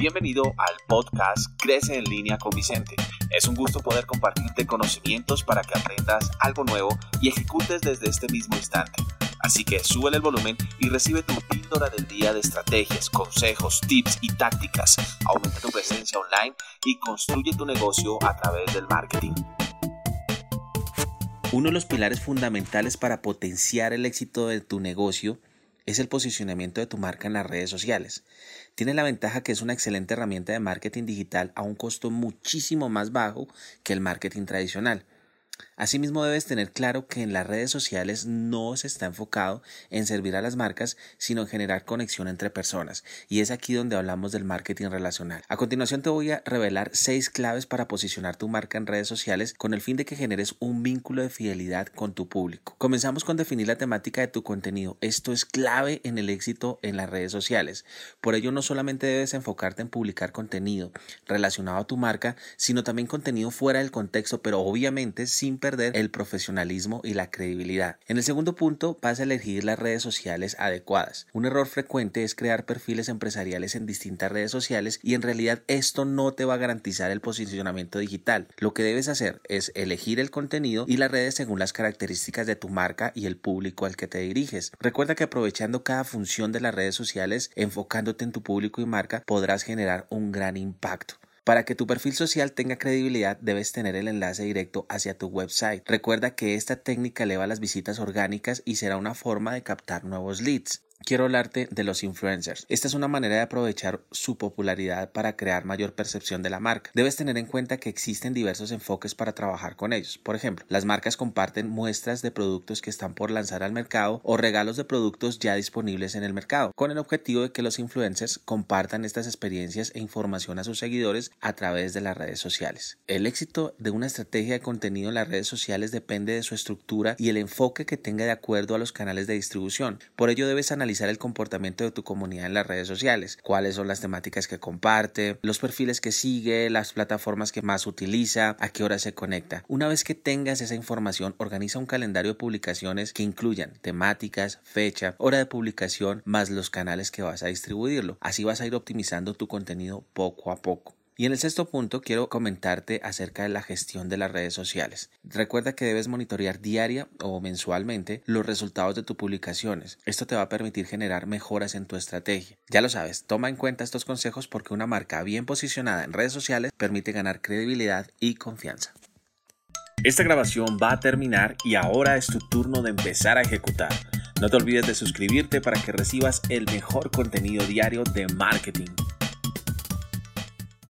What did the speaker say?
Bienvenido al podcast Crece en línea con Vicente. Es un gusto poder compartirte conocimientos para que aprendas algo nuevo y ejecutes desde este mismo instante. Así que sube el volumen y recibe tu píldora del día de estrategias, consejos, tips y tácticas. Aumenta tu presencia online y construye tu negocio a través del marketing. Uno de los pilares fundamentales para potenciar el éxito de tu negocio es el posicionamiento de tu marca en las redes sociales. Tiene la ventaja que es una excelente herramienta de marketing digital a un costo muchísimo más bajo que el marketing tradicional. Asimismo, debes tener claro que en las redes sociales no se está enfocado en servir a las marcas, sino en generar conexión entre personas. Y es aquí donde hablamos del marketing relacional. A continuación te voy a revelar seis claves para posicionar tu marca en redes sociales con el fin de que generes un vínculo de fidelidad con tu público. Comenzamos con definir la temática de tu contenido. Esto es clave en el éxito en las redes sociales. Por ello, no solamente debes enfocarte en publicar contenido relacionado a tu marca, sino también contenido fuera del contexto, pero obviamente sin el profesionalismo y la credibilidad. En el segundo punto, vas a elegir las redes sociales adecuadas. Un error frecuente es crear perfiles empresariales en distintas redes sociales y en realidad esto no te va a garantizar el posicionamiento digital. Lo que debes hacer es elegir el contenido y las redes según las características de tu marca y el público al que te diriges. Recuerda que aprovechando cada función de las redes sociales, enfocándote en tu público y marca, podrás generar un gran impacto. Para que tu perfil social tenga credibilidad debes tener el enlace directo hacia tu website. Recuerda que esta técnica eleva las visitas orgánicas y será una forma de captar nuevos leads. Quiero hablarte de los influencers. Esta es una manera de aprovechar su popularidad para crear mayor percepción de la marca. Debes tener en cuenta que existen diversos enfoques para trabajar con ellos. Por ejemplo, las marcas comparten muestras de productos que están por lanzar al mercado o regalos de productos ya disponibles en el mercado, con el objetivo de que los influencers compartan estas experiencias e información a sus seguidores a través de las redes sociales. El éxito de una estrategia de contenido en las redes sociales depende de su estructura y el enfoque que tenga de acuerdo a los canales de distribución. Por ello debes analizar el comportamiento de tu comunidad en las redes sociales, cuáles son las temáticas que comparte, los perfiles que sigue, las plataformas que más utiliza, a qué hora se conecta. Una vez que tengas esa información, organiza un calendario de publicaciones que incluyan temáticas, fecha, hora de publicación, más los canales que vas a distribuirlo. Así vas a ir optimizando tu contenido poco a poco. Y en el sexto punto quiero comentarte acerca de la gestión de las redes sociales. Recuerda que debes monitorear diaria o mensualmente los resultados de tus publicaciones. Esto te va a permitir generar mejoras en tu estrategia. Ya lo sabes, toma en cuenta estos consejos porque una marca bien posicionada en redes sociales permite ganar credibilidad y confianza. Esta grabación va a terminar y ahora es tu turno de empezar a ejecutar. No te olvides de suscribirte para que recibas el mejor contenido diario de marketing